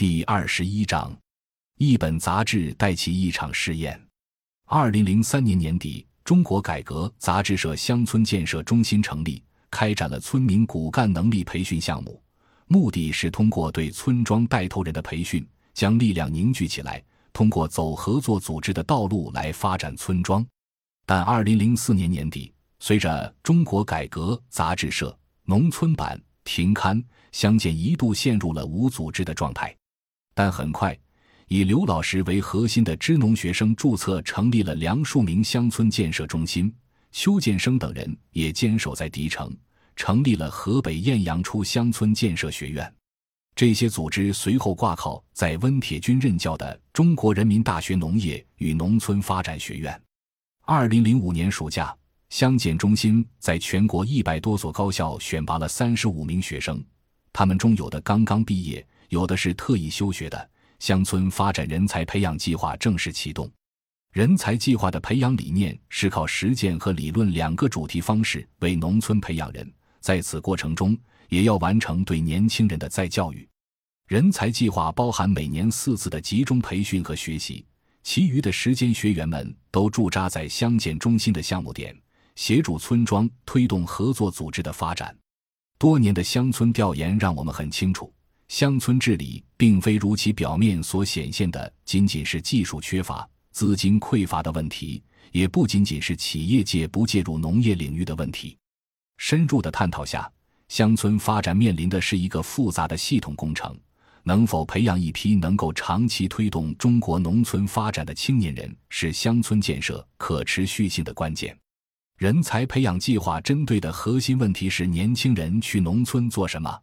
第二十一章，一本杂志带起一场试验。二零零三年年底，中国改革杂志社乡村建设中心成立，开展了村民骨干能力培训项目，目的是通过对村庄带头人的培训，将力量凝聚起来，通过走合作组织的道路来发展村庄。但二零零四年年底，随着中国改革杂志社农村版停刊，乡建一度陷入了无组织的状态。但很快，以刘老师为核心的支农学生注册成立了梁树明乡村建设中心，邱建生等人也坚守在敌城，成立了河北晏阳初乡村建设学院。这些组织随后挂靠在温铁军任教的中国人民大学农业与农村发展学院。二零零五年暑假，乡建中心在全国一百多所高校选拔了三十五名学生，他们中有的刚刚毕业。有的是特意休学的，乡村发展人才培养计划正式启动。人才计划的培养理念是靠实践和理论两个主题方式为农村培养人，在此过程中也要完成对年轻人的再教育。人才计划包含每年四次的集中培训和学习，其余的时间学员们都驻扎在乡建中心的项目点，协助村庄推动合作组织的发展。多年的乡村调研让我们很清楚。乡村治理并非如其表面所显现的仅仅是技术缺乏、资金匮乏的问题，也不仅仅是企业界不介入农业领域的问题。深入的探讨下，乡村发展面临的是一个复杂的系统工程。能否培养一批能够长期推动中国农村发展的青年人，是乡村建设可持续性的关键。人才培养计划针对的核心问题是：年轻人去农村做什么？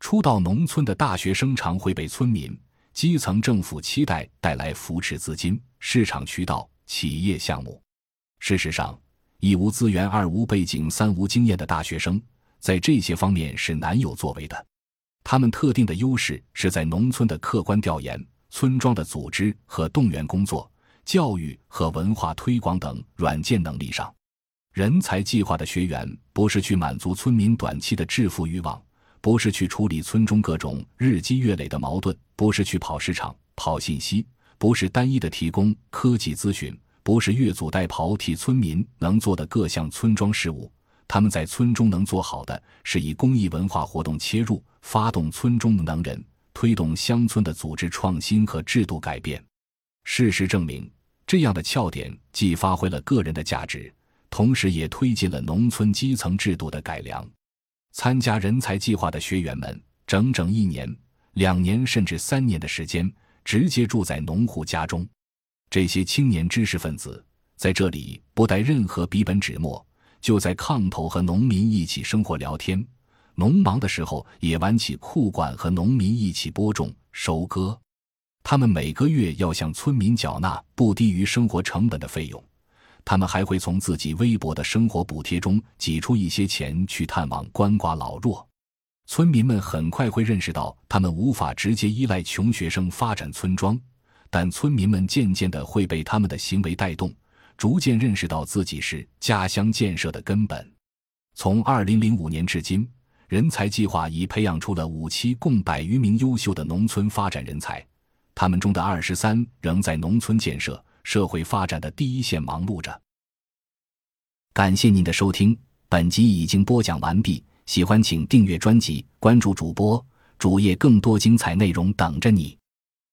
初到农村的大学生常会被村民、基层政府期待带来扶持资金、市场渠道、企业项目。事实上，一无资源、二无背景、三无经验的大学生，在这些方面是难有作为的。他们特定的优势是在农村的客观调研、村庄的组织和动员工作、教育和文化推广等软件能力上。人才计划的学员不是去满足村民短期的致富欲望。不是去处理村中各种日积月累的矛盾，不是去跑市场、跑信息，不是单一的提供科技咨询，不是越俎代庖替村民能做的各项村庄事务。他们在村中能做好的，是以公益文化活动切入，发动村中的能人，推动乡村的组织创新和制度改变。事实证明，这样的窍点既发挥了个人的价值，同时也推进了农村基层制度的改良。参加人才计划的学员们，整整一年、两年甚至三年的时间，直接住在农户家中。这些青年知识分子在这里不带任何笔本纸墨，就在炕头和农民一起生活聊天。农忙的时候，也挽起裤管和农民一起播种、收割。他们每个月要向村民缴纳不低于生活成本的费用。他们还会从自己微薄的生活补贴中挤出一些钱去探望鳏寡老弱。村民们很快会认识到，他们无法直接依赖穷学生发展村庄，但村民们渐渐的会被他们的行为带动，逐渐认识到自己是家乡建设的根本。从二零零五年至今，人才计划已培养出了五期共百余名优秀的农村发展人才，他们中的二十三仍在农村建设。社会发展的第一线忙碌着。感谢您的收听，本集已经播讲完毕。喜欢请订阅专辑，关注主播主页，更多精彩内容等着你。